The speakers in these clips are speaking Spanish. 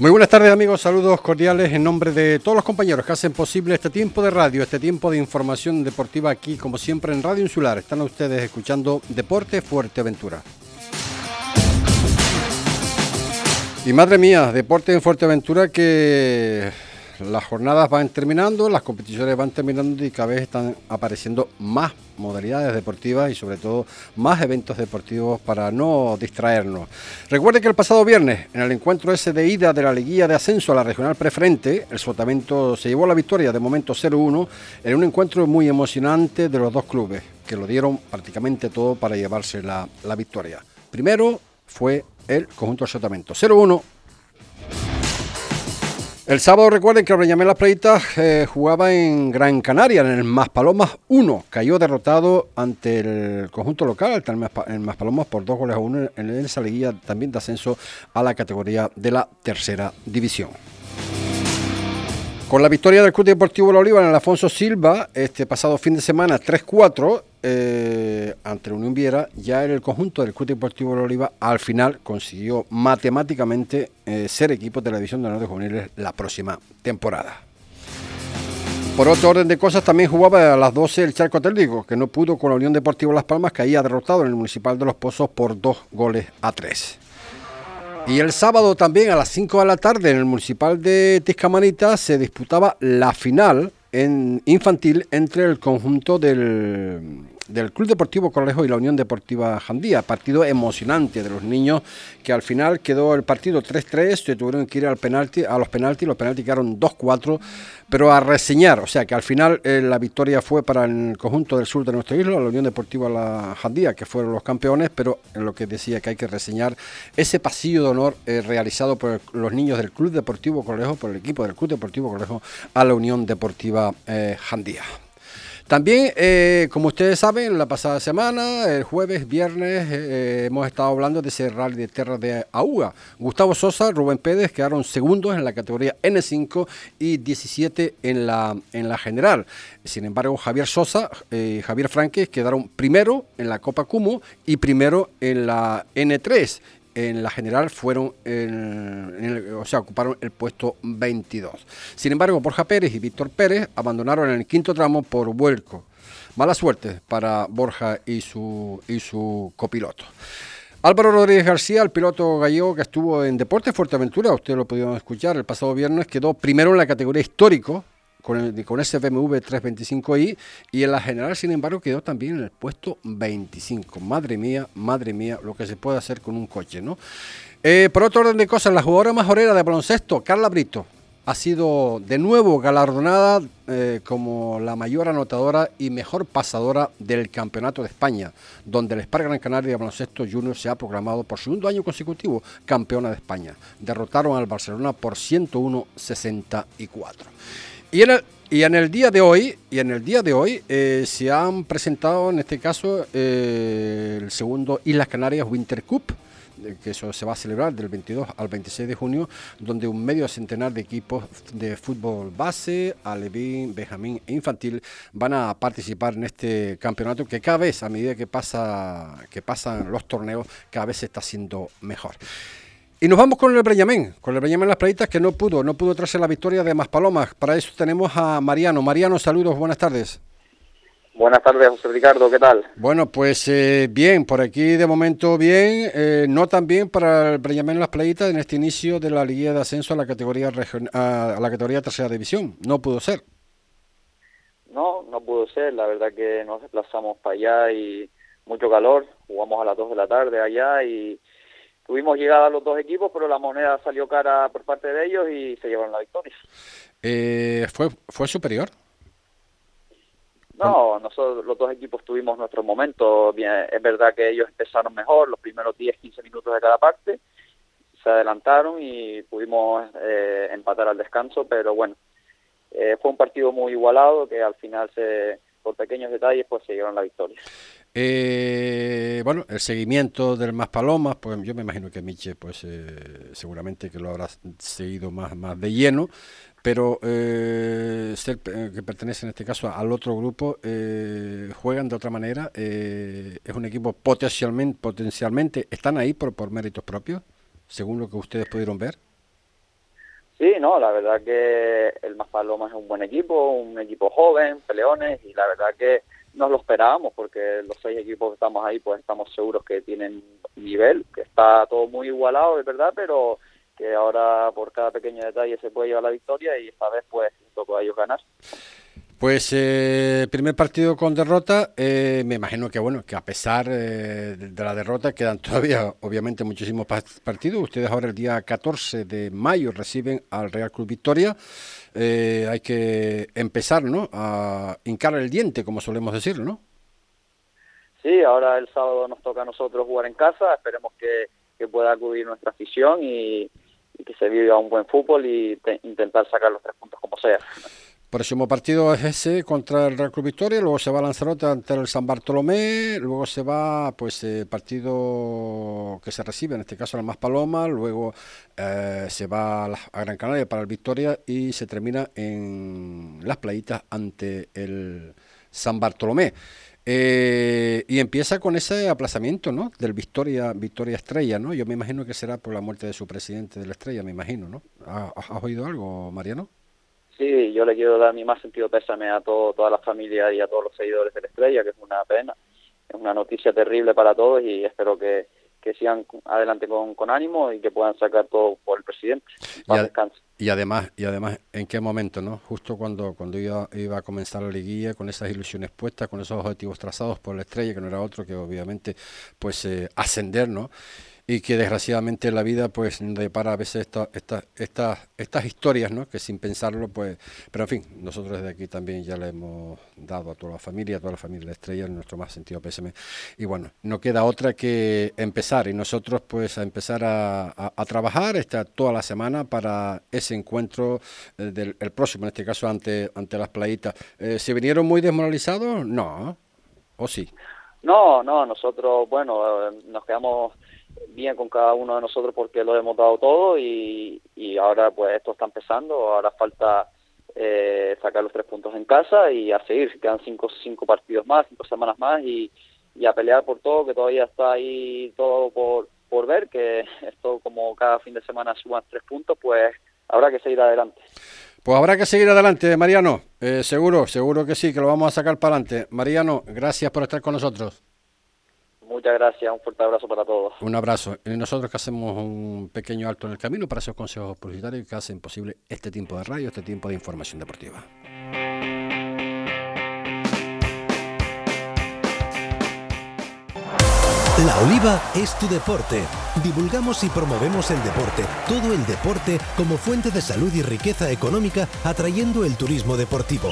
Muy buenas tardes amigos, saludos cordiales en nombre de todos los compañeros que hacen posible este tiempo de radio, este tiempo de información deportiva aquí como siempre en Radio Insular. Están ustedes escuchando Deporte Fuerteventura. Y madre mía, Deporte en Fuerteventura que las jornadas van terminando, las competiciones van terminando y cada vez están apareciendo más modalidades deportivas y sobre todo más eventos deportivos para no distraernos. Recuerde que el pasado viernes, en el encuentro ese de ida de la liguilla de ascenso a la regional preferente, el Sotamento se llevó la victoria de momento 0-1 en un encuentro muy emocionante de los dos clubes, que lo dieron prácticamente todo para llevarse la, la victoria. Primero fue el conjunto del Sotamento, 0-1 el sábado recuerden que el Las Playitas eh, jugaba en Gran Canaria, en el Maspalomas 1. Cayó derrotado ante el conjunto local, el Maspalomas, por dos goles a uno en esa liguilla también de ascenso a la categoría de la tercera división. Con la victoria del Club Deportivo La Oliva en el Alfonso Silva este pasado fin de semana 3-4 eh, ante Unión Viera, ya en el conjunto del Club Deportivo La Oliva al final consiguió matemáticamente eh, ser equipo de la División de Honor de Juveniles la próxima temporada. Por otro orden de cosas, también jugaba a las 12 el Charco Atlético, que no pudo con la Unión Deportiva Las Palmas, que había derrotado en el Municipal de Los Pozos por dos goles a tres. Y el sábado también a las 5 de la tarde en el municipal de Tiscamanita se disputaba la final en infantil entre el conjunto del del Club Deportivo Correjo y la Unión Deportiva Jandía. Partido emocionante de los niños que al final quedó el partido 3-3, se tuvieron que ir al penalti, a los penaltis, los penaltis quedaron 2-4, pero a reseñar, o sea que al final eh, la victoria fue para el conjunto del sur de nuestra isla, la Unión Deportiva La Jandía, que fueron los campeones, pero en lo que decía que hay que reseñar ese pasillo de honor eh, realizado por los niños del Club Deportivo Correjo, por el equipo del Club Deportivo Correjo a la Unión Deportiva eh, Jandía. También, eh, como ustedes saben, la pasada semana, el jueves, viernes, eh, hemos estado hablando de ese rally de tierra de AUGA. Gustavo Sosa, Rubén Pérez quedaron segundos en la categoría N5 y 17 en la, en la general. Sin embargo, Javier Sosa y eh, Javier Franque quedaron primero en la Copa Cumo y primero en la N3 en la general fueron, o sea, ocuparon el puesto 22. Sin embargo, Borja Pérez y Víctor Pérez abandonaron en el quinto tramo por vuelco. Mala suerte para Borja y su, y su copiloto. Álvaro Rodríguez García, el piloto gallego que estuvo en Deportes Fuerteventura, ustedes lo pudieron escuchar el pasado viernes, quedó primero en la categoría histórico con, con ese BMW 325i y en la general, sin embargo, quedó también en el puesto 25. Madre mía, madre mía, lo que se puede hacer con un coche, ¿no? Eh, por otro orden de cosas, la jugadora majorera de baloncesto, Carla Brito, ha sido de nuevo galardonada eh, como la mayor anotadora y mejor pasadora del Campeonato de España, donde el Spar Gran Canaria de Baloncesto Junior se ha proclamado por segundo año consecutivo campeona de España. Derrotaron al Barcelona por 101-64. Y en el, y en el día de hoy, y en el día de hoy eh, se han presentado en este caso eh, el segundo Islas Canarias Winter Cup, que eso se va a celebrar del 22 al 26 de junio, donde un medio centenar de equipos de fútbol base, alevín, benjamín e infantil van a participar en este campeonato que cada vez, a medida que pasa que pasan los torneos, cada vez se está haciendo mejor. Y nos vamos con el Breñamén, con el Breñamén Las Playitas que no pudo, no pudo traerse la victoria de Maspalomas. Para eso tenemos a Mariano. Mariano, saludos, buenas tardes. Buenas tardes, José Ricardo, ¿qué tal? Bueno, pues eh, bien, por aquí de momento bien, eh, no tan bien para el Breñamén Las Playitas en este inicio de la Liga de Ascenso a la categoría a la categoría Tercera División. No pudo ser. No, no pudo ser, la verdad que nos desplazamos para allá y mucho calor, jugamos a las 2 de la tarde allá y tuvimos llegada a los dos equipos, pero la moneda salió cara por parte de ellos y se llevaron la victoria. Eh, ¿fue, ¿Fue superior? No, nosotros los dos equipos tuvimos nuestros momentos. Bien, es verdad que ellos empezaron mejor los primeros 10, 15 minutos de cada parte. Se adelantaron y pudimos eh, empatar al descanso, pero bueno, eh, fue un partido muy igualado que al final se por pequeños detalles pues se llevaron la victoria. Eh, bueno, el seguimiento del Más Palomas, pues yo me imagino que Miche, pues eh, seguramente que lo habrá seguido más, más de lleno, pero eh, ser, eh, que pertenece en este caso al otro grupo, juegan de otra manera, es un equipo potencialmente, potencialmente, ¿están ahí por, por méritos propios, según lo que ustedes pudieron ver? Sí, no, la verdad que el Maspalomas es un buen equipo, un equipo joven, peleones, y la verdad que nos lo esperábamos porque los seis equipos que estamos ahí pues estamos seguros que tienen nivel, que está todo muy igualado, es verdad, pero que ahora por cada pequeño detalle se puede llevar la victoria y esta vez pues tocó a ellos ganar. Pues eh, primer partido con derrota, eh, me imagino que bueno, que a pesar eh, de la derrota quedan todavía obviamente muchísimos partidos. Ustedes ahora el día 14 de mayo reciben al Real Club Victoria. Eh, hay que empezar, ¿no? A hincar el diente, como solemos decir, ¿no? Sí, ahora el sábado nos toca a nosotros jugar en casa. Esperemos que, pueda acudir nuestra afición y, que se viva un buen fútbol y intentar sacar los tres puntos como sea. Próximo partido es ese contra el Real Club Victoria, luego se va a Lanzarote ante el San Bartolomé, luego se va, pues, eh, partido que se recibe, en este caso el Más Paloma, luego eh, se va a, Gran Canaria para el Victoria y se termina en Las Playitas ante el San Bartolomé. Eh, y empieza con ese aplazamiento, ¿no? Del Victoria, Victoria Estrella, ¿no? Yo me imagino que será por la muerte de su presidente de la Estrella, me imagino, ¿no? ¿Has oído algo, Mariano? Sí, yo le quiero dar mi más sentido pésame a todo, toda la familia y a todos los seguidores de la Estrella, que es una pena, es una noticia terrible para todos y espero que, que sigan adelante con, con, ánimo y que puedan sacar todo por el presidente. Y, y, además, y además, ¿en qué momento, no? Justo cuando cuando iba, iba a comenzar la liguilla, con esas ilusiones puestas, con esos objetivos trazados por la estrella, que no era otro que obviamente, pues eh, ascender, ¿no? Y que desgraciadamente la vida pues depara a veces estas esta, estas historias, ¿no? Que sin pensarlo pues, pero en fin, nosotros desde aquí también ya le hemos dado a toda la familia, a toda la familia de Estrella en nuestro más sentido pésame y bueno, no queda otra que empezar y nosotros pues a empezar a, a, trabajar esta, toda la semana para ese encuentro eh, del el próximo, en este caso ante, ante las playitas. Eh, ¿Se vinieron muy desmoralizados? No, ¿o sí? No, no, nosotros, bueno, eh, nos quedamos bien con cada uno de nosotros porque lo hemos dado todo y, y ahora pues esto está empezando, ahora falta eh, sacar los tres puntos en casa y a seguir, quedan cinco, cinco partidos más, cinco semanas más y, y a pelear por todo, que todavía está ahí todo por, por ver, que esto como cada fin de semana suban tres puntos, pues habrá que seguir adelante. Pues habrá que seguir adelante, Mariano. Eh, seguro, seguro que sí, que lo vamos a sacar para adelante. Mariano, gracias por estar con nosotros. Muchas gracias, un fuerte abrazo para todos. Un abrazo. Y nosotros que hacemos un pequeño alto en el camino para esos consejos publicitarios que hacen posible este tiempo de radio, este tiempo de información deportiva. La Oliva es tu deporte. Divulgamos y promovemos el deporte, todo el deporte como fuente de salud y riqueza económica, atrayendo el turismo deportivo.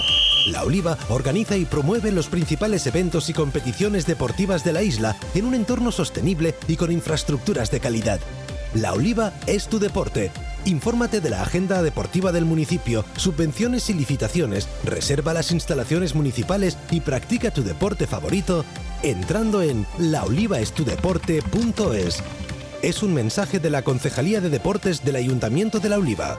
La Oliva organiza y promueve los principales eventos y competiciones deportivas de la isla en un entorno sostenible y con infraestructuras de calidad. La Oliva es tu deporte. Infórmate de la agenda deportiva del municipio, subvenciones y licitaciones, reserva las instalaciones municipales y practica tu deporte favorito entrando en laolivaestudeporte.es. Es un mensaje de la Concejalía de Deportes del Ayuntamiento de La Oliva.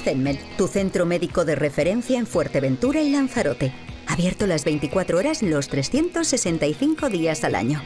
Zenmed, tu centro médico de referencia en Fuerteventura y Lanzarote. Abierto las 24 horas los 365 días al año.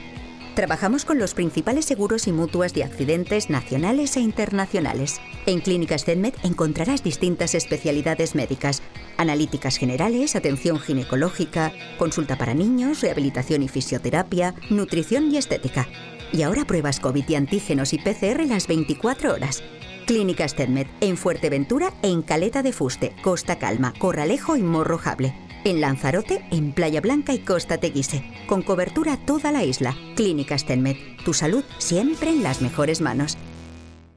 Trabajamos con los principales seguros y mutuas de accidentes nacionales e internacionales. En Clínicas Zenmed encontrarás distintas especialidades médicas, analíticas generales, atención ginecológica, consulta para niños, rehabilitación y fisioterapia, nutrición y estética. Y ahora pruebas COVID y antígenos y PCR las 24 horas. Clínicas TEDMED en Fuerteventura en Caleta de Fuste, Costa Calma, Corralejo y Morrojable. En Lanzarote, en Playa Blanca y Costa Teguise. Con cobertura toda la isla. Clínicas TEDMED. Tu salud siempre en las mejores manos.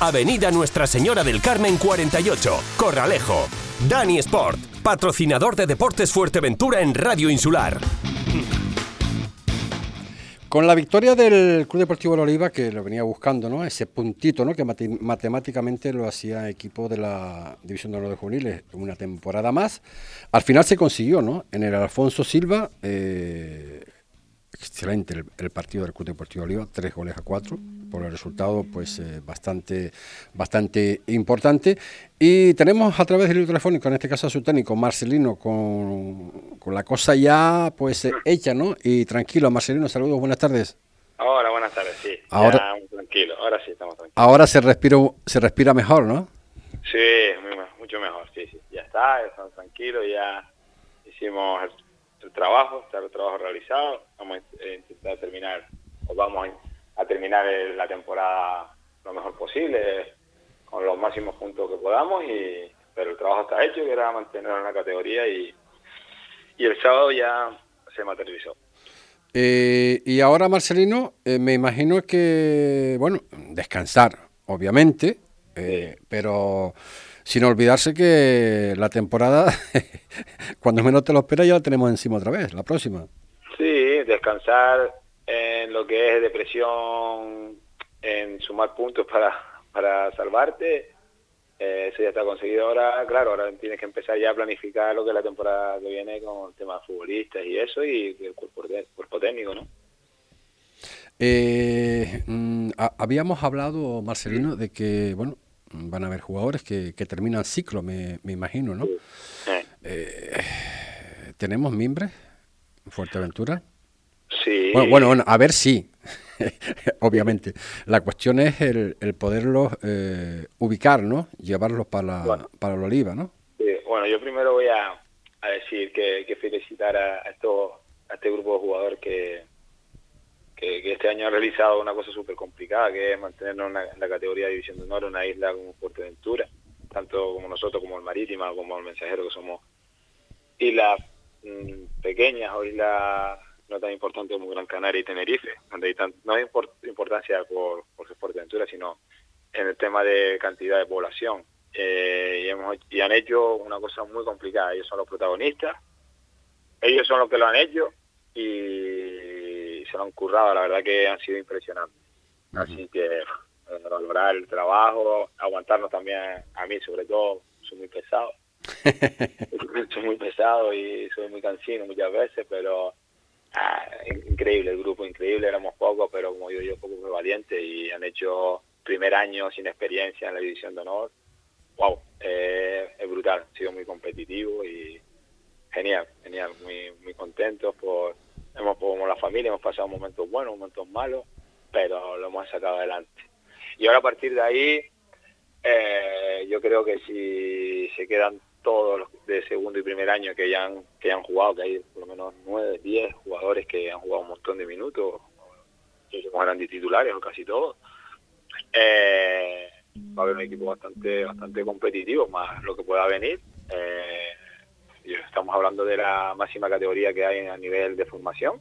Avenida Nuestra Señora del Carmen 48, Corralejo. Dani Sport, patrocinador de Deportes Fuerteventura en Radio Insular. Con la victoria del Club Deportivo La Oliva, que lo venía buscando, ¿no? Ese puntito, ¿no? Que mate- matemáticamente lo hacía equipo de la División de Honor de Juveniles una temporada más. Al final se consiguió, ¿no? En el Alfonso Silva, eh, excelente el, el partido del Club Deportivo Oliva, tres goles a cuatro, por el resultado pues eh, bastante, bastante importante. Y tenemos a través del hilo telefónico, en este caso a su técnico, Marcelino, con, con la cosa ya pues eh, hecha, ¿no? Y tranquilo, Marcelino, saludos, buenas tardes. Ahora, buenas tardes, sí. Ahora- Ya, tranquilo, ahora sí estamos tranquilos. Ahora se respira, se respira mejor, ¿no? Sí, muy mucho mejor, sí, sí. Ya está, ya estamos tranquilos, ya hicimos el, el trabajo, está el trabajo realizado. Vamos a eh, intentar terminar, o vamos a, a terminar el- la temporada lo mejor posible, con los máximos puntos que podamos, y pero el trabajo está hecho, que era mantenerlo en la categoría, y, y el sábado ya se materializó. Eh, y ahora, Marcelino, eh, me imagino que, bueno, descansar, obviamente, eh, pero sin olvidarse que la temporada, cuando menos te lo esperas, ya la tenemos encima otra vez, la próxima. Sí, descansar en lo que es depresión, en sumar puntos para, para salvarte, eh, eso ya está conseguido ahora, claro, ahora tienes que empezar ya a planificar lo que es la temporada que viene con el tema de futbolistas y eso y el cuerpo, te- cuerpo técnico, ¿no? Eh, mm, ha- habíamos hablado, Marcelino, de que, bueno, van a haber jugadores que, que terminan ciclo, me, me imagino, ¿no? Eh, Eh, ¿Tenemos mimbres en Fuerteventura? Sí, Bueno, bueno, bueno, a ver si, obviamente. La cuestión es el, el poderlos eh, ubicar, ¿no? Llevarlos para, Bueno. para la oliva, ¿no? Sí, bueno, yo primero voy a, a decir que, que felicitar a, a esto, a este grupo de jugadores que, que, que este año ha realizado una cosa súper complicada, que es mantenernos en la, en la categoría de División de Honor, una isla como Fuerteventura, tanto como nosotros, como el Marítima, como el Mensajero, que somos islas mm, pequeñas o islas no tan importantes como Gran Canaria y Tenerife, donde hay tan- no hay import- importancia por, por Fuerteventura, sino en el tema de cantidad de población. Eh, y, hemos, y han hecho una cosa muy complicada. Ellos son los protagonistas, ellos son los que lo han hecho y se lo han currado. La verdad que han sido impresionantes. Así que eh, valorar el trabajo, aguantarnos también a mí, sobre todo, soy muy pesado. soy muy pesado y soy muy cansino muchas veces, pero ah, in- increíble el grupo, increíble. Éramos pocos, pero como digo yo, pocos muy valientes y han hecho primer año sin experiencia en la división de honor. Wow, eh, es brutal, ha sido muy competitivo y genial, genial, muy muy contentos por hemos como la familia hemos pasado momentos buenos, momentos malos, pero lo hemos sacado adelante. Y ahora a partir de ahí eh, yo creo que si se quedan todos los de segundo y primer año que ya han, que han jugado, que hay por lo menos nueve, diez jugadores que han jugado un montón de minutos, ellos eran de titulares o casi todos, eh, va a haber un equipo bastante bastante competitivo, más lo que pueda venir. Eh, estamos hablando de la máxima categoría que hay a nivel de formación.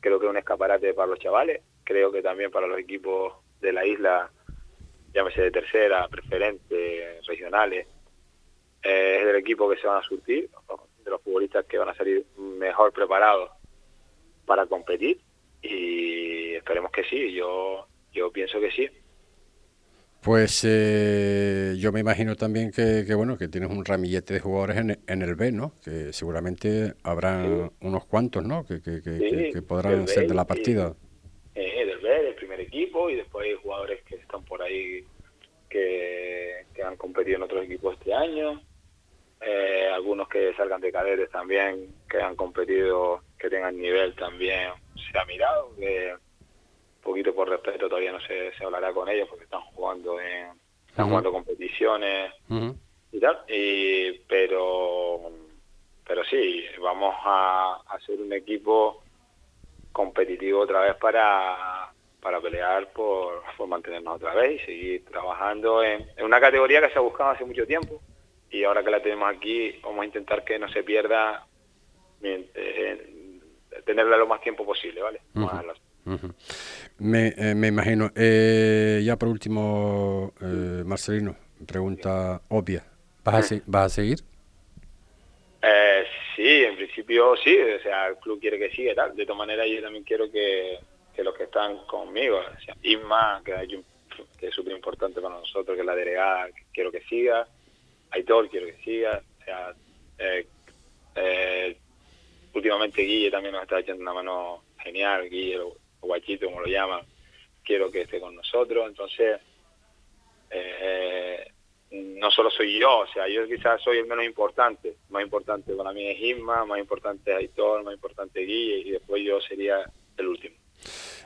Creo que es un escaparate para los chavales. Creo que también para los equipos de la isla, llámese de tercera, preferente, regionales, eh, es del equipo que se van a surtir. de los futbolistas que van a salir mejor preparados para competir y esperemos que sí, yo, yo pienso que sí. Pues eh, yo me imagino también que, bueno que tienes un ramillete de jugadores en, en el B, ¿no? Que seguramente habrá unos cuantos, ¿no? Que, que, podrán ser de la partida. Eh, del B, del primer equipo y después hay jugadores que están por ahí que, han competido en otros equipos este año. Eh, algunos que salgan de cadetes también, que han competido, que tengan nivel también, se ha mirado. Que, poquito por respeto todavía no se, se hablará con ellos porque están jugando en están jugando competiciones y tal y, pero pero sí vamos a hacer un equipo competitivo otra vez para para pelear por, por mantenernos otra vez y seguir trabajando en, una categoría que se ha buscado hace mucho tiempo y ahora que la tenemos aquí vamos a intentar que no se pierda eh, tenerla lo más tiempo posible vale me, eh, me, imagino. Eh, ya por último, eh, Marcelino, pregunta obvia. ¿Vas a, ¿Vas a seguir? sí, en principio sí. O sea, el club quiere que siga tal. De todas maneras, yo también quiero que, que los que están conmigo, o sea, Isma, que, que es súper importante para nosotros, que es la delegada, quiero que siga. Aitor, quiero que siga. O sea, últimamente Guille también nos está echando una mano genial. Guille guachito como lo llaman, quiero que esté con nosotros. Entonces, eh, no solo soy yo, o sea, yo quizás soy el menos importante. Más importante para mí es Isma, más importante es Aitor, más importante Guille y después yo sería el último.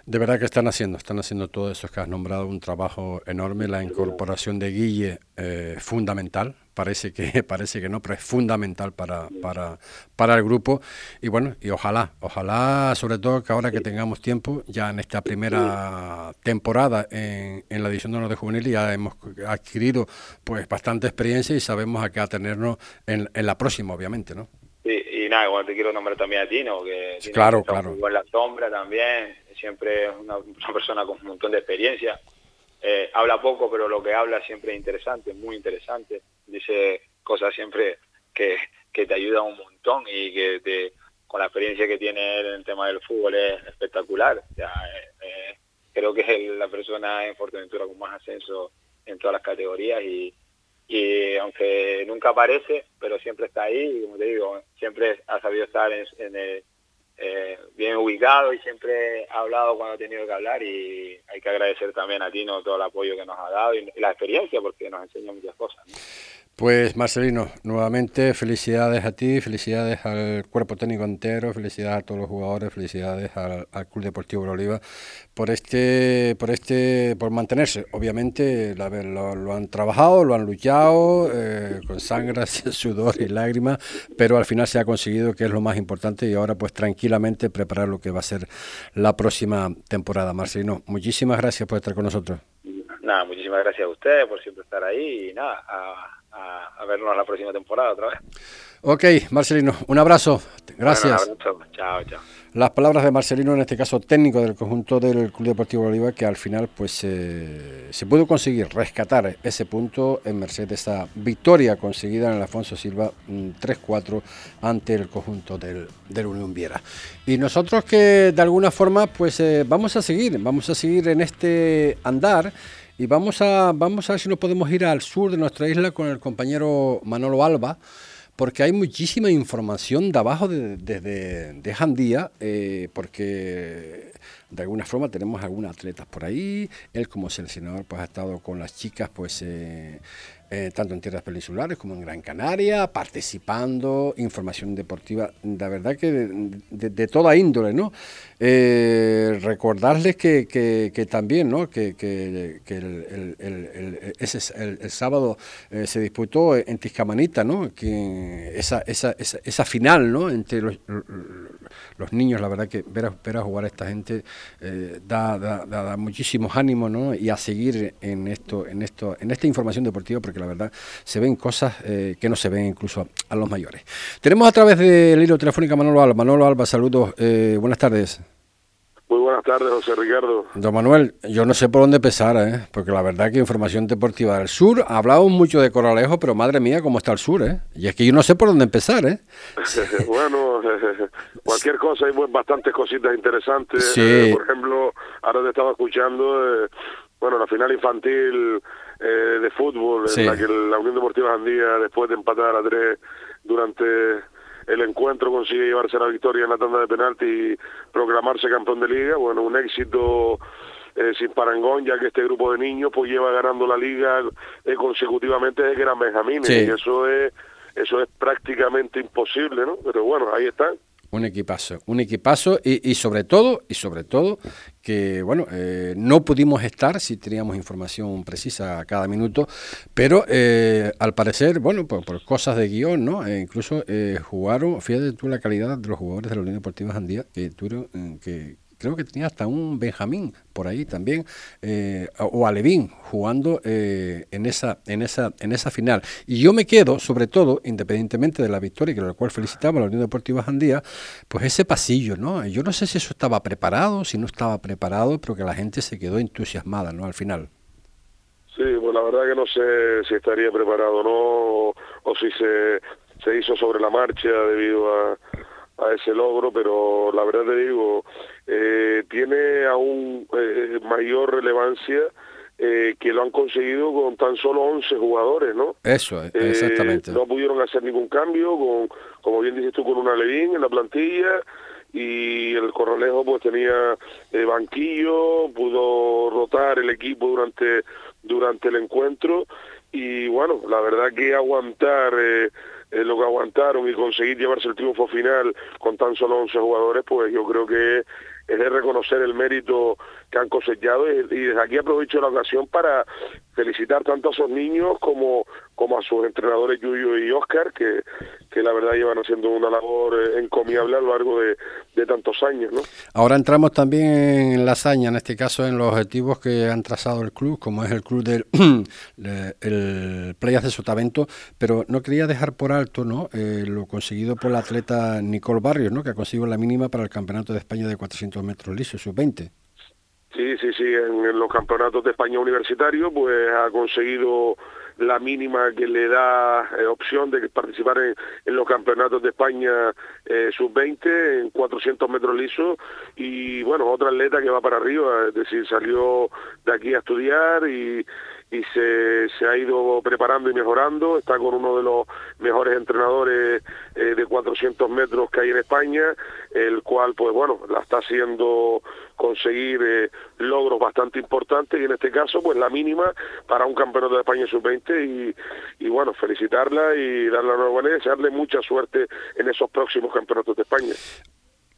De verdad que están haciendo, están haciendo todo eso que has nombrado, un trabajo enorme. La incorporación de Guille, eh, fundamental, parece que parece que no, pero es fundamental para, para, para el grupo. Y bueno, y ojalá, ojalá, sobre todo que ahora que tengamos tiempo, ya en esta primera temporada en, en la edición de honor de juvenil, ya hemos adquirido pues bastante experiencia y sabemos a qué atenernos en, en la próxima, obviamente, ¿no? y nada, igual te quiero nombrar también a Tino, que claro, claro. en la sombra también, siempre es una, persona con un montón de experiencia. Eh, habla poco, pero lo que habla siempre es interesante, muy interesante. Dice cosas siempre que, que te ayudan un montón y que te, con la experiencia que tiene él en el tema del fútbol es espectacular. Ya, eh, eh, creo que es la persona en Fuerteventura con más ascenso en todas las categorías y, y aunque nunca aparece, pero siempre está ahí y como te digo, siempre ha sabido estar en, el, eh, bien ubicado y siempre ha hablado cuando ha tenido que hablar y hay que agradecer también a Tino todo el apoyo que nos ha dado y, la experiencia porque nos enseña muchas cosas. Pues Marcelino, nuevamente felicidades a ti, felicidades al cuerpo técnico entero, felicidades a todos los jugadores, felicidades al, Club Deportivo Oliva por este, por este, por mantenerse. Obviamente lo, lo han trabajado, lo han luchado eh, con sangre, sudor y lágrimas, pero al final se ha conseguido que es lo más importante y ahora pues tranquilamente preparar lo que va a ser la próxima temporada. Marcelino, muchísimas gracias por estar con nosotros. Nada, muchísimas gracias a ustedes por siempre estar ahí y nada, a a, vernos la próxima temporada otra vez. Ok, Marcelino, un abrazo. Gracias. Chao, chao. Las palabras de Marcelino, en este caso técnico del conjunto del Club Deportivo Bolívar, que al final pues eh, se pudo conseguir rescatar ese punto en merced de esa victoria conseguida en el Alfonso Silva 3-4 mm, ante el conjunto del, del, Unión Viera. Y nosotros que de alguna forma pues eh, vamos a seguir, vamos a seguir en este andar y vamos a, vamos a ver si nos podemos ir al sur de nuestra isla con el compañero Manolo Alba, porque hay muchísima información de abajo desde de, de, Jandía, eh, porque de alguna forma tenemos algunos atletas por ahí. Él como seleccionador pues ha estado con las chicas pues eh, eh, tanto en tierras peninsulares como en Gran Canaria, participando, información deportiva, la verdad que de, toda índole, ¿no? Eh, recordarles que, que, también, ¿no? Que, que el, el, el, sábado eh, se disputó en Tiscamanita, ¿no? Que esa, esa, esa, esa final, ¿no? Entre los, los, niños, la verdad que ver a, ver a jugar a esta gente da, da, da, muchísimos ánimos, ¿no? Y a seguir en esto, en esto, en esta información deportiva, porque la verdad se ven cosas eh, que no se ven incluso a los mayores. Tenemos a través del hilo telefónico a Manolo Alba. Manolo Alba, saludos, eh, buenas tardes. Buenas tardes, José Ricardo. Don Manuel, yo no sé por dónde empezar, ¿eh? porque la verdad que Información Deportiva del Sur, hablamos mucho de Coralejo, pero madre mía, cómo está el sur, ¿eh? Y es que yo no sé por dónde empezar, ¿eh? bueno, cualquier cosa, hay bastantes cositas interesantes. Sí. Eh, por ejemplo, ahora te estaba escuchando, eh, bueno, la final infantil eh, de fútbol, Sí. en la que la Unión Deportiva Andía, después de empatar a tres durante el encuentro, consigue llevarse la victoria en la tanda de penalti y proclamarse campeón de liga. Bueno, un éxito eh, sin parangón, ya que este grupo de niños pues lleva ganando la liga eh, consecutivamente desde que eran benjamines. Sí. Y eso es, eso es prácticamente imposible, ¿no? Pero bueno, ahí están. Un equipazo, un equipazo y, y sobre todo, y sobre todo que bueno, eh, no pudimos estar si teníamos información precisa a cada minuto, pero eh, al parecer, bueno, por, por cosas de guion, ¿no? E incluso eh, jugaron, fíjate tú la calidad de los jugadores de la Unión Deportiva Jandía, que tuvieron, eh, que creo que tenía hasta un Benjamín por ahí también, eh, o Alevín jugando eh, en esa en esa en esa final. Y yo me quedo, sobre todo, independientemente de la victoria, que la cual felicitamos a la Unión Deportiva Jandía, pues ese pasillo, ¿no? Yo no sé si eso estaba preparado, si no estaba preparado, pero que la gente se quedó entusiasmada, ¿no? Al final. Sí, pues la verdad que no sé si estaría preparado no, o, o si se, se hizo sobre la marcha debido a, a ese logro, pero la verdad te digo, eh, tiene aún eh, mayor relevancia eh, que lo han conseguido con tan solo 11 jugadores, ¿no? Eso, Eh, exactamente. no pudieron hacer ningún cambio, con, como bien dices tú, con una Levín en la plantilla y el Corralejo pues tenía eh, banquillo, pudo rotar el equipo durante durante el encuentro y bueno, la verdad que aguantar eh, lo que aguantaron y conseguir llevarse el triunfo final con tan solo 11 jugadores, pues yo creo que es de reconocer el mérito que han cosechado y, desde aquí aprovecho la ocasión para felicitar tanto a esos niños como, como a sus entrenadores Yuyo y Oscar, que, que la verdad llevan haciendo una labor eh, encomiable a lo largo de, de tantos años, ¿no? Ahora entramos también en la hazaña, en este caso en los objetivos que han trazado el club, como es el club del el Playas de Sotavento, pero no quería dejar por alto ¿no? Eh, lo conseguido por la atleta Nicole Barrios, ¿no? que ha conseguido la mínima para el Campeonato de España de 400 metros lisos, sub-20. Sí, sí, sí, en, los campeonatos de España universitario, pues ha conseguido la mínima que le da eh, opción de participar en, en los campeonatos de España eh, sub-20 en 400 metros lisos. Y bueno, otra atleta que va para arriba, es decir, salió de aquí a estudiar y, y se, ha ido preparando y mejorando, está con uno de los mejores entrenadores eh, de 400 metros que hay en España, el cual pues bueno, la está haciendo conseguir eh, logros bastante importantes y en este caso pues la mínima para un campeonato de España sub-20 y, y bueno, felicitarla y darle la enhorabuena y desearle mucha suerte en esos próximos campeonatos de España.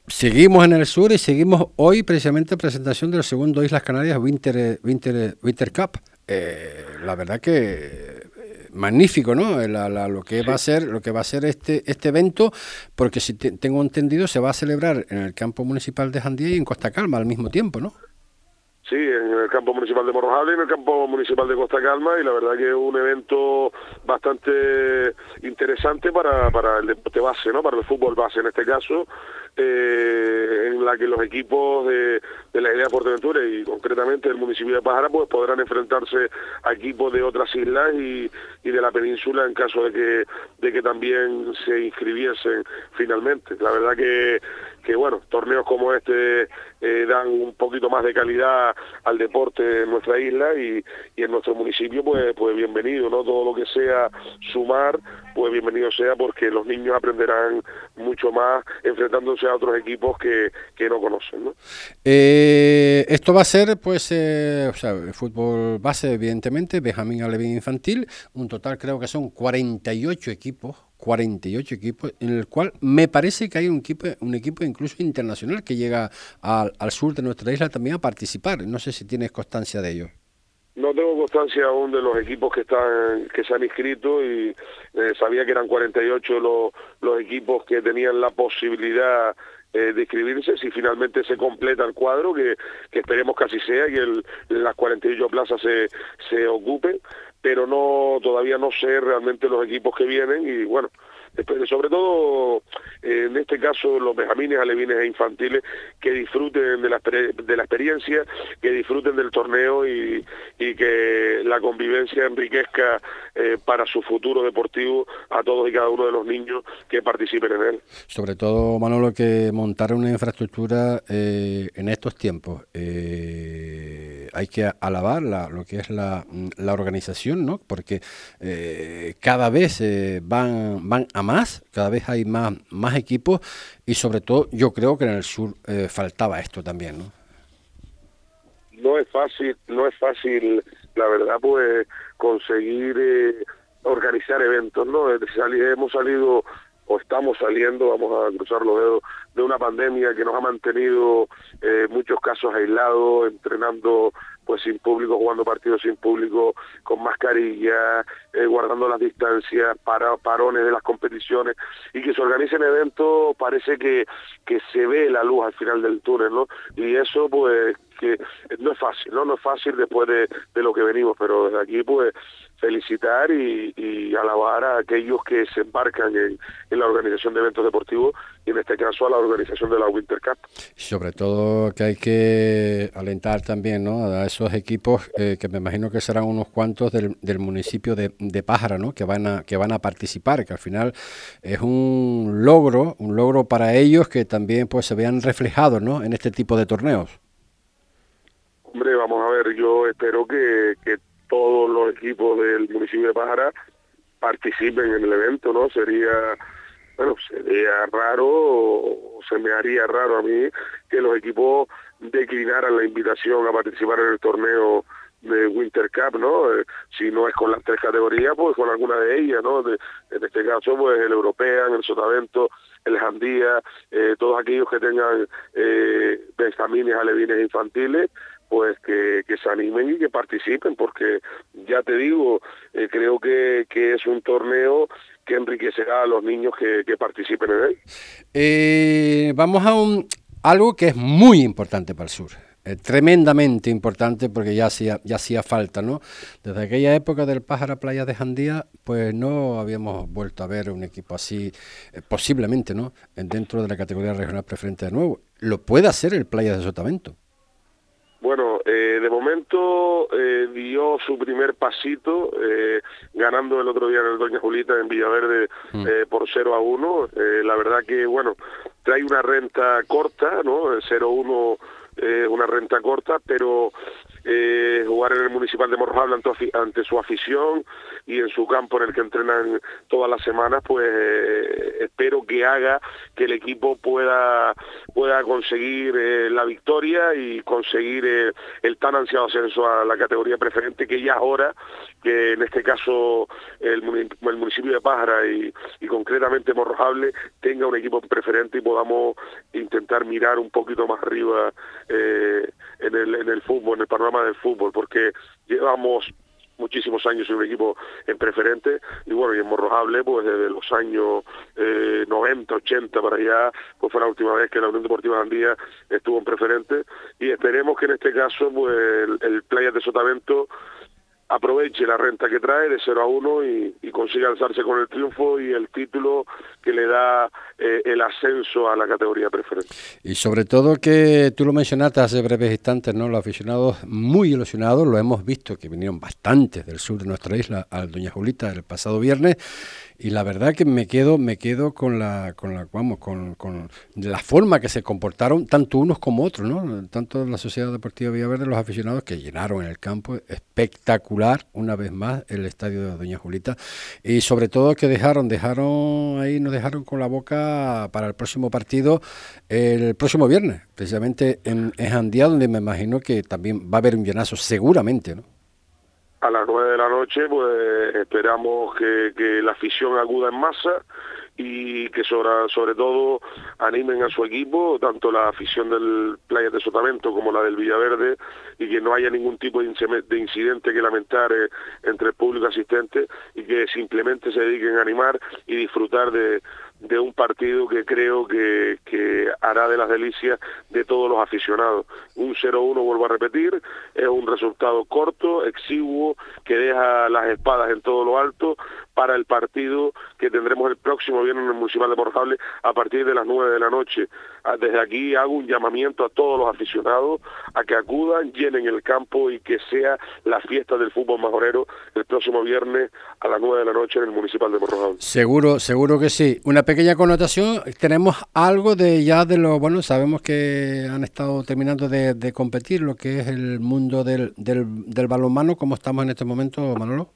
Seguimos en el sur y seguimos hoy precisamente presentación del segundo Islas Canarias Winter, eh, Winter, Winter Cup. Eh, la verdad que eh, magnífico, ¿no? La- la- lo que va a ser, lo que va a ser este este evento, porque si te- tengo entendido se va a celebrar en el campo municipal de Jandía y en Costa Calma al mismo tiempo, ¿no? Sí, en el campo municipal de Morrojable y en el campo municipal de Costa Calma y la verdad que es un evento bastante interesante para, para el deporte base, ¿no? Para el fútbol base en este caso, eh, en la que los equipos de, de la isla de Portaventura y concretamente del municipio de Pájara pues podrán enfrentarse a equipos de otras islas y, y de la península en caso de que de que también se inscribiesen finalmente. La verdad que que bueno, torneos como este eh, dan un poquito más de calidad al deporte en nuestra isla y, en nuestro municipio, pues, pues bienvenido, ¿no? Todo lo que sea sumar, pues bienvenido sea porque los niños aprenderán mucho más enfrentándose a otros equipos que, que no conocen, ¿no? Eh, esto va a ser, pues, eh, o sea, el fútbol base, evidentemente, Benjamín Alevín Infantil, un total creo que son 48 equipos, 48 equipos, en el cual me parece que hay un equipo, un equipo incluso internacional que llega al, sur de nuestra isla también a participar. No sé si tienes constancia de ello. No tengo constancia aún de los equipos que están que se han inscrito y eh, sabía que eran 48 los, los equipos que tenían la posibilidad eh, de inscribirse si finalmente se completa el cuadro, que, que esperemos que así sea, que el, las 48 plazas se, se ocupen. pero no todavía no sé realmente los equipos que vienen y bueno, sobre todo en este caso los benjamines, alevines e infantiles que disfruten de la, de la experiencia, que disfruten del torneo y, que la convivencia enriquezca eh, para su futuro deportivo a todos y cada uno de los niños que participen en él. Sobre todo, Manolo, que montar una infraestructura eh, en estos tiempos. Eh, hay que alabar lo que es la, la organización, ¿no? Porque cada vez van, van a más, cada vez hay más, más equipos y sobre todo yo creo que en el sur eh, faltaba esto también, ¿no? No es fácil, no es fácil, la verdad, pues conseguir eh, organizar eventos, ¿no? hemos salido o estamos saliendo, vamos a cruzar los dedos, de una pandemia que nos ha mantenido eh, muchos casos aislados, entrenando pues sin público, jugando partidos sin público, con mascarilla, eh, guardando las distancias, para, parones de las competiciones, y que se organicen eventos, parece que, que se ve la luz al final del túnel, ¿no? Y eso pues que no es fácil, ¿no? No es fácil después de, de lo que venimos, pero desde aquí pues felicitar y, alabar a aquellos que se embarcan en, la organización de eventos deportivos y en este caso a la organización de la Winter Cup. Sobre todo que hay que alentar también ¿no? a esos equipos eh, que me imagino que serán unos cuantos del, del municipio de, de, Pájara ¿no? que, van a, que van a participar, que al final es un logro, un logro para ellos que también pues se vean reflejados ¿no? en este tipo de torneos. Hombre, vamos a ver, yo espero que, que todos los equipos del municipio de Pájara participen en el evento, ¿no? Sería, bueno, sería raro, o se me haría raro a mí que los equipos declinaran la invitación a participar en el torneo de Winter Cup, ¿no? Eh, si no es con las tres categorías, pues con alguna de ellas, ¿no? En este caso, pues el European, el Sotavento, el Jandía, eh, todos aquellos que tengan eh, benjamines, alevines infantiles, pues que, se animen y que participen, porque ya te digo, eh, creo que, es un torneo que enriquecerá a los niños que, participen en él. Eh, vamos a un, algo que es muy importante para el sur. Eh, tremendamente importante porque ya hacía, ya hacía falta, ¿no? Desde aquella época del Pájaro Playa de Jandía, pues no habíamos vuelto a ver un equipo así, posiblemente, ¿no? Dentro de la categoría regional preferente de nuevo. Lo puede hacer el Playa de Sotavento. Bueno, eh, de momento eh, dio su primer pasito, eh, ganando el otro día en el Doña Julita en Villaverde mm. por 0 a 1. la verdad que, bueno, trae una renta corta, ¿no? El 0-1 una renta corta, pero eh, jugar en el Municipal de Morrojable ante, su afición y en su campo en el que entrenan todas las semanas, pues eh, espero que haga que el equipo pueda, pueda conseguir eh, la victoria y conseguir el tan ansiado ascenso a la categoría preferente, que ya es hora que en este caso el, municipio de Pájara y, concretamente Morrojable tenga un equipo preferente y podamos intentar mirar un poquito más arriba en, el, en el fútbol, en el panorama del fútbol, porque llevamos muchísimos años en un equipo en preferente y bueno, y en Morrojable pues desde los años eh, 90, 80 para allá pues fue la última vez que la Unión Deportiva Andía estuvo en preferente y esperemos que en este caso pues el, el Playa de Sotavento aproveche la renta que trae de 0 a 1 y, y consiga alzarse con el triunfo y el título que le da eh, el ascenso a la categoría preferente. Y sobre todo que tú lo mencionaste hace breves instantes, ¿no? Los aficionados muy ilusionados, lo hemos visto que vinieron bastantes del sur de nuestra isla al Doña Julita el pasado viernes y la verdad que me quedo me quedo con la con la vamos con, con la forma que se comportaron tanto unos como otros no tanto la sociedad deportiva Villaverde los aficionados que llenaron en el campo espectacular una vez más el estadio de Doña Julita. Y sobre todo que dejaron dejaron ahí nos dejaron con la boca para el próximo partido el próximo viernes precisamente en, en Jandía donde me imagino que también va a haber un llenazo seguramente no a las nueve de la noche pues esperamos que, que la afición acuda en masa y que sobre, sobre todo animen a su equipo, tanto la afición del Playa de Sotavento como la del Villaverde, y que no haya ningún tipo de incidente que lamentar eh, entre el público asistente y que simplemente se dediquen a animar y disfrutar de, de un partido que creo que, que hará de las delicias de todos los aficionados. Un 0-1, vuelvo a repetir, es un resultado corto, exiguo, que deja las espadas en todo lo alto para el partido que tendremos el próximo viernes en el Municipal de Portable a partir de las 9 de la noche. Ah, desde aquí hago un llamamiento a todos los aficionados a que acudan, llenen el campo y que sea la fiesta del fútbol majorero el próximo viernes a las 9 de la noche en el Municipal de Morrojón. Seguro, seguro que sí. Una pequeña connotación, tenemos algo de ya de lo, bueno, sabemos que han estado terminando de, competir lo que es el mundo del, del, del balonmano, ¿cómo estamos en este momento, Manolo?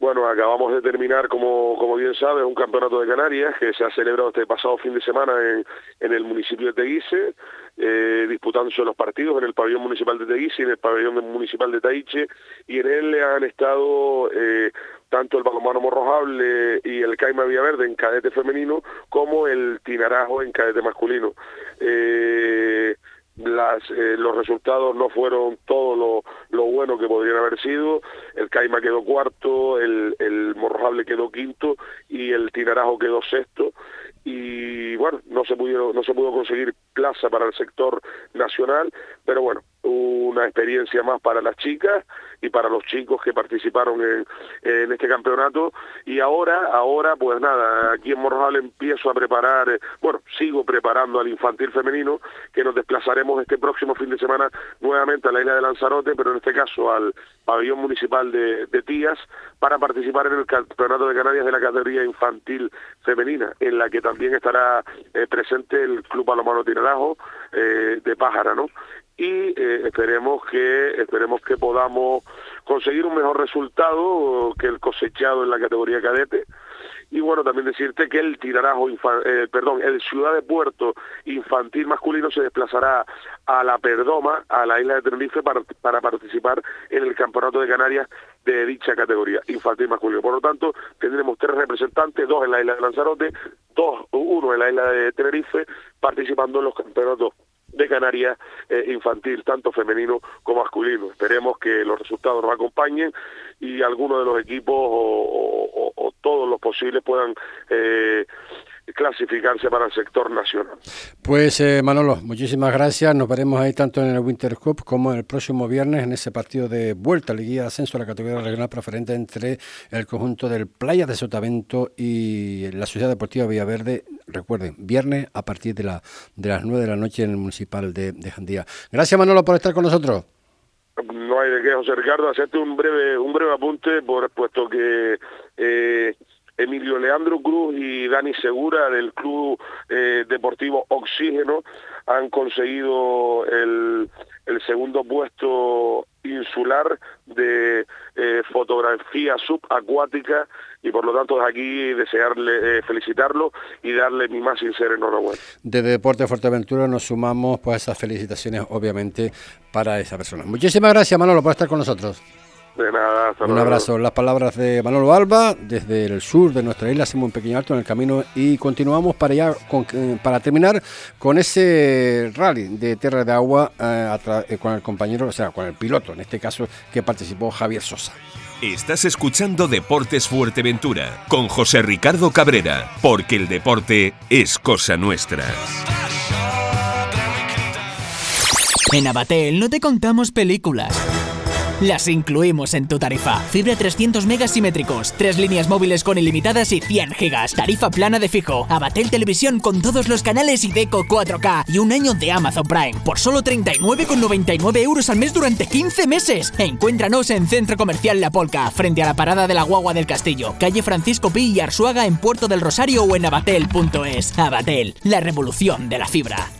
Bueno, acabamos de terminar, como, como bien sabes, un campeonato de Canarias que se ha celebrado este pasado fin de semana en, en el municipio de Teguise, eh, disputándose los partidos en el pabellón municipal de Teguise y en el pabellón municipal de Taiche, y en él le han estado eh, tanto el balonmano morrojable y el Caima Villaverde en cadete femenino, como el Tinarajo en cadete masculino. Eh, las, eh, los resultados no fueron todo lo, lo bueno que podrían haber sido. El Caima quedó cuarto, el, el Morrojable quedó quinto y el Tinarajo quedó sexto. Y bueno, no se pudo, no se pudo conseguir plaza para el sector nacional, pero bueno, una experiencia más para las chicas y para los chicos que participaron en, este campeonato. Y ahora ahora pues nada aquí en Morrojal empiezo a preparar bueno sigo preparando al infantil femenino que nos desplazaremos este próximo fin de semana nuevamente a la isla de Lanzarote pero en este caso al pabellón municipal de, de Tías para participar en el campeonato de Canarias de la categoría infantil femenina en la que también estará eh, presente el Club Palomano Tinarajo eh, de Pájara no y eh, esperemos que esperemos que podamos conseguir un mejor resultado que el cosechado en la categoría cadete. Y bueno también decirte que el tirarajo eh, perdón el ciudad de puerto infantil masculino se desplazará a la Perdoma a la isla de Tenerife para, para participar en el campeonato de Canarias de dicha categoría infantil masculino. Por lo tanto tendremos tres representantes dos en la isla de Lanzarote dos uno en la isla de Tenerife participando en los campeonatos de Canarias eh, infantil, tanto femenino como masculino. Esperemos que los resultados nos acompañen y algunos de los equipos o, o todos los posibles puedan eh, clasificarse para el sector nacional. Pues eh, Manolo, muchísimas gracias. Nos veremos ahí tanto en el Winter Cup como el próximo viernes en ese partido de vuelta, Liguilla de Ascenso a la categoría regional preferente entre el conjunto del Playa de Sotavento y la Sociedad Deportiva Villaverde. Recuerden, viernes a partir de, la, de las 9 de la noche en el Municipal de, de Jandía. Gracias Manolo por estar con nosotros. No hay de qué, José Ricardo. Hacerte un breve, un breve apunte, por puesto que eh, Emilio Leandro Cruz y Dani Segura del Club eh, Deportivo Oxígeno han conseguido el, segundo puesto insular de eh, fotografía subacuática y por lo tanto desde aquí desearle eh, felicitarlo y darle mi más sincera enhorabuena. De Deporte Fuerteventura nos sumamos pues esas felicitaciones obviamente para esa persona. Muchísimas gracias Manolo por estar con nosotros. De nada, Un abrazo. Las palabras de Manolo Alba, desde el sur de nuestra isla, hacemos un pequeño alto en el camino y continuamos para ya eh, para terminar con ese rally de Tierra de Agua eh, eh, con el compañero, o sea, con el piloto, en este caso, que participó Javier Sosa. Estás escuchando Deportes Fuerteventura con José Ricardo Cabrera, porque el deporte es cosa nuestra. En Abatel no te contamos películas las incluimos en tu tarifa. Fibra 300 megas simétricos, tres líneas móviles con ilimitadas y 100 gigas. Tarifa plana de fijo. Abatel Televisión con todos los canales y Deco 4K y un año de Amazon Prime por solo 39,99 euros al mes durante 15 meses. Encuéntranos en Centro Comercial La Polca, frente a la parada de la Guagua del Castillo, calle Francisco Pi y Arsuaga en Puerto del Rosario o en abatel.es. Abatel, la revolución de la fibra.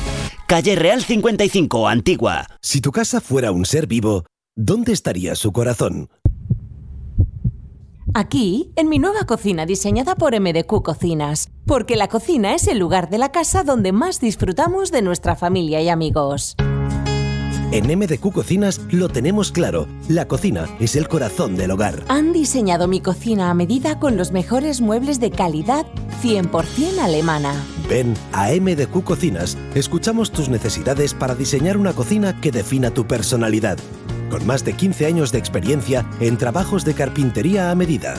Calle Real 55, Antigua. Si tu casa fuera un ser vivo, ¿dónde estaría su corazón? Aquí, en mi nueva cocina diseñada por MDQ Cocinas, porque la cocina es el lugar de la casa donde más disfrutamos de nuestra familia y amigos. En MDQ Cocinas lo tenemos claro, la cocina es el corazón del hogar. Han diseñado mi cocina a medida con los mejores muebles de calidad 100% alemana. Ven a MDQ Cocinas, escuchamos tus necesidades para diseñar una cocina que defina tu personalidad. Con más de 15 años de experiencia en trabajos de carpintería a medida.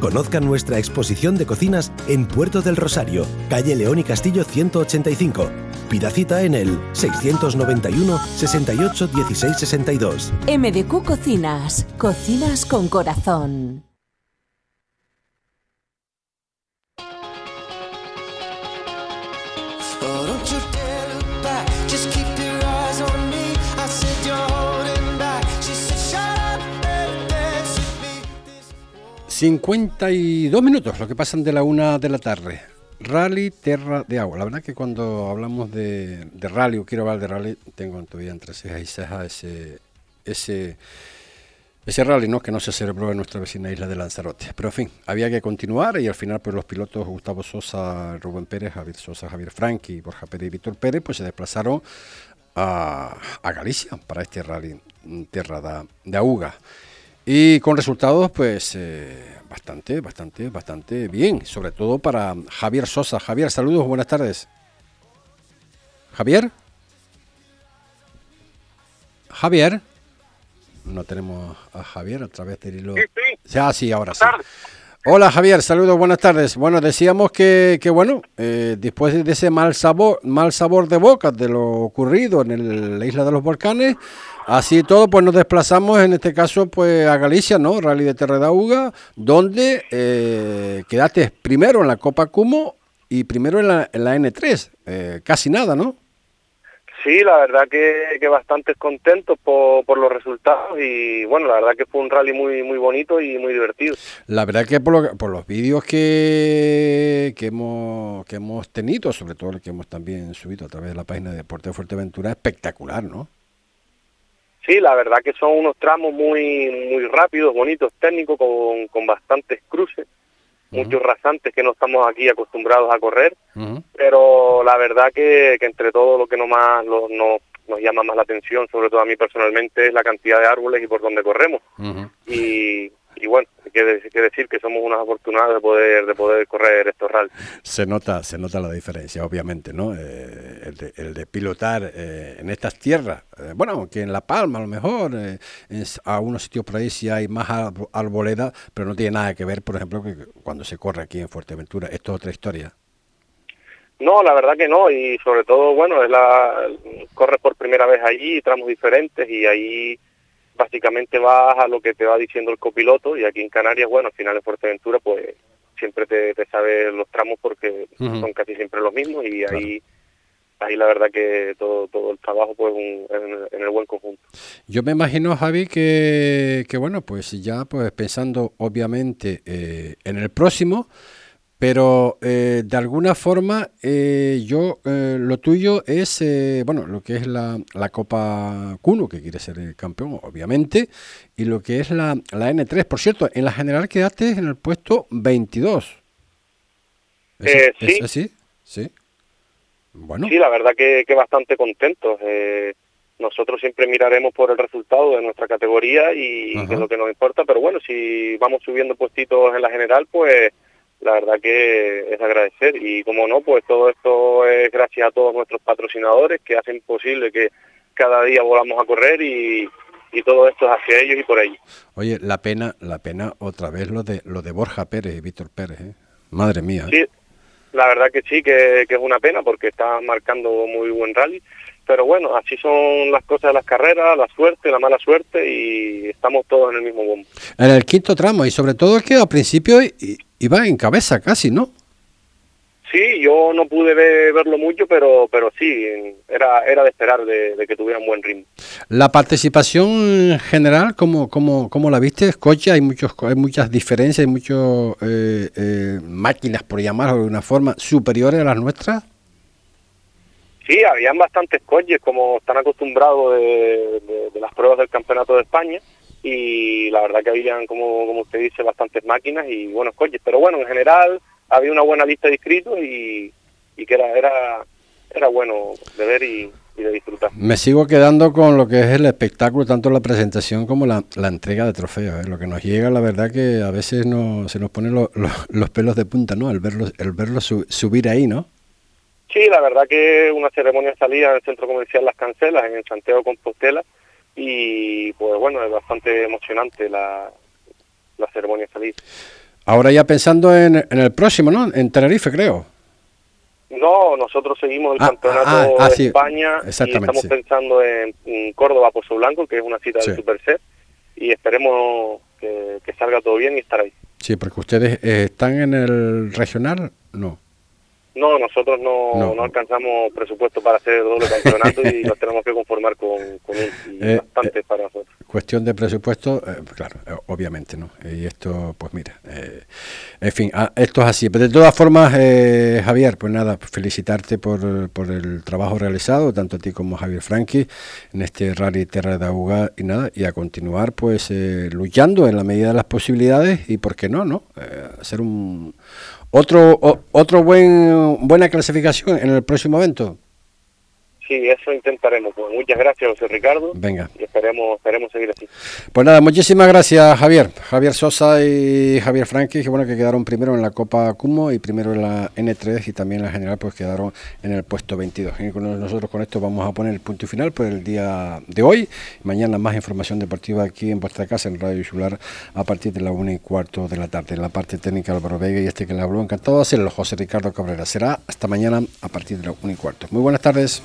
Conozcan nuestra exposición de cocinas en Puerto del Rosario, calle León y Castillo 185. Pida cita en el 691 68 16 62. MDQ Cocinas, cocinas con corazón. Oh, don't you dare look back. Just keep your eyes on me. I said you're holding back. She said, shut up and dance with me. 52 minutos, lo que pasan de la una de la tarde. Rally Terra de Agua. La verdad que cuando hablamos de, de rally o quiero hablar de rally, tengo todavía entre cejas y cejas ese, ese, rally ¿no? que no se celebró en nuestra vecina isla de Lanzarote. Pero en fin, había que continuar y al final pues los pilotos Gustavo Sosa, Rubén Pérez, Javier Sosa, Javier Franqui, Borja Pérez y Víctor Pérez pues se desplazaron a, Galicia para este rally Terra de Auga. Y con resultados, pues, eh, bastante, bastante, bastante bien. Sobre todo para Javier Sosa. Javier, saludos, buenas tardes. Javier. Javier. No tenemos a Javier a través del hilo. Sí, Ah, sí, ahora sí. Hola Javier, saludos, buenas tardes. Bueno, decíamos que, bueno, eh, después de ese mal sabor, mal sabor de boca de lo ocurrido en el- la isla de los volcanes, así todo, pues nos desplazamos en este caso pues a Galicia, ¿no? Rally de Terra da Uga, donde eh, quedaste primero en la Copa Cumo y primero en la, en la N3, eh, casi nada, ¿no? Sí, la verdad que, que bastante contentos por, por los resultados y bueno, la verdad que fue un rally muy muy bonito y muy divertido. La verdad que por, lo por los vídeos que, que, hemos, que hemos tenido, sobre todo el que hemos también subido a través de la página de Deporte de Fuerteventura, espectacular, ¿no? Sí, la verdad que son unos tramos muy muy rápidos, bonitos, técnicos, con, con bastantes cruces, muchos rasantes que no estamos aquí acostumbrados a correr, pero la verdad que, que entre todo lo que no más lo- no- nos llama más la atención, sobre todo a mí personalmente, es la cantidad de árboles y por donde corremos. Y, y bueno, hay que, de- hay que decir que somos unos afortunados de poder de poder correr estos rallies. Se nota, se nota la diferencia, obviamente, ¿no? Eh, el, de, el de pilotar eh, en estas tierras, eh, bueno, que en La Palma a lo mejor, eh, en s- a unos sitios por ahí sí hay más arbo- arboleda, pero no tiene nada que ver, por ejemplo, que cuando se corre aquí en Fuerteventura. Esto es otra historia. No, la verdad que no, y sobre todo, bueno, es la corres por primera vez allí, tramos diferentes, y ahí básicamente vas a lo que te va diciendo el copiloto, y aquí en Canarias, bueno, al final en Fuerteventura, pues siempre te, te sabe los tramos porque son casi siempre los mismos, y ahí ahí la verdad que todo todo el trabajo pues un- en, en el buen conjunto. Yo me imagino, Javi, que, que bueno, pues ya pues pensando obviamente eh, en el próximo, pero eh, de alguna forma eh, yo eh, lo tuyo es, eh, bueno, lo que es la, la Copa Cuno, que quiere ser el campeón, obviamente, y lo que es la, la N3. Por cierto, en la general quedaste en el puesto 22. ¿Es, Eh, es sí. así? Sí. Bueno. Sí, la verdad que, que bastante contentos. Eh, nosotros siempre miraremos por el resultado de nuestra categoría y Ajá. es lo que nos importa, pero bueno, si vamos subiendo puestitos en la general, pues la verdad que es agradecer y como no, pues todo esto es gracias a todos nuestros patrocinadores que hacen posible que cada día volvamos a correr y, y todo esto es hacia ellos y por ellos. Oye, la pena, la pena otra vez lo de lo de Borja Pérez y Víctor Pérez, ¿eh? Madre mía. ¿eh? Sí, la verdad que sí, que, que es una pena porque está marcando muy buen rally, pero bueno, así son las cosas de las carreras, la suerte, la mala suerte y estamos todos en el mismo bombo. En el quinto tramo y sobre todo es que al principio iba en cabeza casi, ¿no? Sí, yo no pude ver- verlo mucho, pero pero sí, era era de esperar de, de que tuviera un buen ritmo. La participación general, ¿cómo, cómo, cómo la viste? Coche, hay muchos hay muchas diferencias, hay muchas máquinas, por llamarlo de una forma, superiores a las nuestras. Sí, habían bastantes coches como están acostumbrados de, las pruebas del Campeonato de España y la verdad que habían, como, como usted dice, bastantes máquinas y buenos coches. Pero bueno, en general había una buena lista de inscritos y, que era, era, era bueno de ver y, de disfrutar. Me sigo quedando con lo que es el espectáculo, tanto la presentación como la, la entrega de trofeos. ¿eh? Lo que nos llega, la verdad que a veces no, se nos ponen lo- lo- los pelos de punta, ¿no? El verlo, el verlo su- subir ahí, ¿no? Sí, la verdad que una ceremonia salida en el centro comercial Las Cancelas, en el Santiago Compostela, y pues bueno, es bastante emocionante la, la ceremonia salida. Ahora ya pensando en, en el próximo, ¿no? En Tenerife, creo. No, nosotros seguimos el Ah, campeonato ah, ah, de sí, España y estamos sí. pensando en, en Córdoba Pozo Blanco, que es una cita Sí. del Super Set, y esperemos que, que salga todo bien y estar ahí. Sí, porque ustedes eh, están en el regional, no. No, nosotros no, No. no. alcanzamos presupuesto para hacer doble campeonato y nos tenemos que conformar con, y Eh, bastante para nosotros. Cuestión de presupuesto, eh, claro, eh, obviamente, ¿no? Y esto, pues mira, eh, en fin, ah, esto es así. Pero de todas formas, eh, Javier, pues nada, felicitarte por, por el trabajo realizado, tanto a ti como a Javier Franqui, en este Rally Terra de Auga y nada, y a continuar pues eh, luchando en la medida de las posibilidades y, ¿por qué no, no? Eh, hacer un otro otro buen buena clasificación en el próximo evento. Sí, eso intentaremos. Pues muchas gracias, José Ricardo. Venga. Y esperemos, esperemos seguir así. Pues nada, muchísimas gracias Javier. Javier Sosa y Javier Franqui, que bueno que quedaron primero en la Copa Cumo y primero en la N3 y también en la general pues quedaron en el puesto 22. Y nosotros con esto vamos a poner el punto final por el día de hoy. Mañana más información deportiva aquí en vuestra casa en Radio Insular a partir de la una y cuarto de la tarde. En la parte técnica Álvaro Vega y este que le habló, encantado de hacerlo, José Ricardo Cabrera. Será hasta mañana a partir de la una y cuarto. Muy buenas tardes.